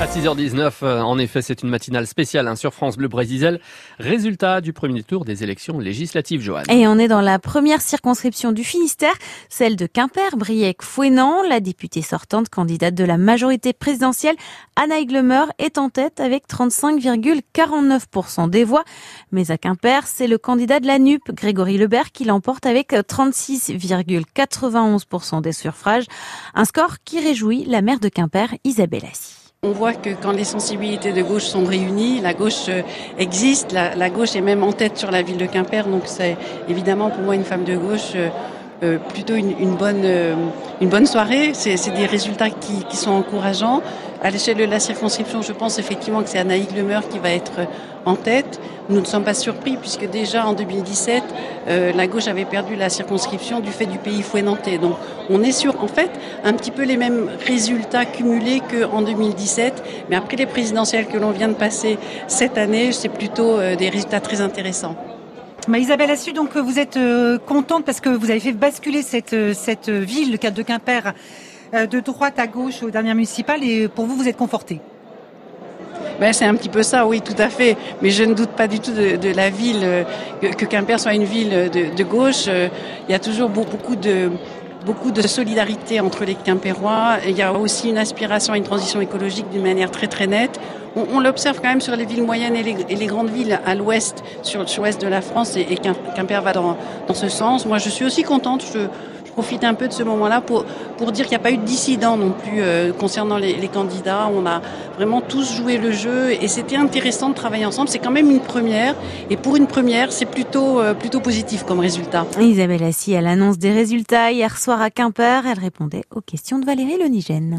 À 6h19, euh, en effet, c'est une matinale spéciale hein, sur France Bleu Brésil. Résultat du premier tour des élections législatives, Joanne. Et on est dans la première circonscription du Finistère, celle de Quimper, Briec, Fouenan. La députée sortante, candidate de la majorité présidentielle, Anna Higlemer, est en tête avec 35,49% des voix. Mais à Quimper, c'est le candidat de la NUP, Grégory Lebert, qui l'emporte avec 36,91% des suffrages. Un score qui réjouit la maire de Quimper, Isabelle Assis. On voit que quand les sensibilités de gauche sont réunies, la gauche euh, existe, la, gauche est même en tête sur la ville de Quimper, donc c'est évidemment pour moi une femme de gauche euh, euh, plutôt une, bonne, une bonne soirée. C'est des résultats qui, qui sont encourageants. À l'échelle de la circonscription, je pense effectivement que c'est Anaïg Lemeur qui va être en tête. Nous ne sommes pas surpris puisque déjà en 2017, euh, la gauche avait perdu la circonscription du fait du pays fouettanté. Donc on est sur en fait un petit peu les mêmes résultats cumulés qu'en 2017. Mais après les présidentielles que l'on vient de passer cette année, c'est plutôt euh, des résultats très intéressants. Bah, Isabelle Assu, donc vous êtes euh, contente parce que vous avez fait basculer cette, cette ville, le cadre de Quimper, euh, de droite à gauche aux dernières municipales et pour vous, vous êtes conforté ben, c'est un petit peu ça, oui, tout à fait. Mais je ne doute pas du tout de, la ville, euh, que, Quimper soit une ville de, gauche. Euh, il y a toujours beaucoup de beaucoup de solidarité entre les Quimpérois. Il y a aussi une aspiration à une transition écologique d'une manière très très nette. On, l'observe quand même sur les villes moyennes et les, grandes villes à l'ouest, sur l'ouest de la France, et, Quimper va dans, dans ce sens. Moi, je suis aussi contente. Je, profiter un peu de ce moment-là pour, pour dire qu'il n'y a pas eu de dissident non plus euh, concernant les, candidats. On a vraiment tous joué le jeu et c'était intéressant de travailler ensemble. C'est quand même une première et pour une première, c'est plutôt, euh, plutôt positif comme résultat. Isabelle Assis, à l'annonce des résultats hier soir à Quimper, elle répondait aux questions de Valérie Lenigène.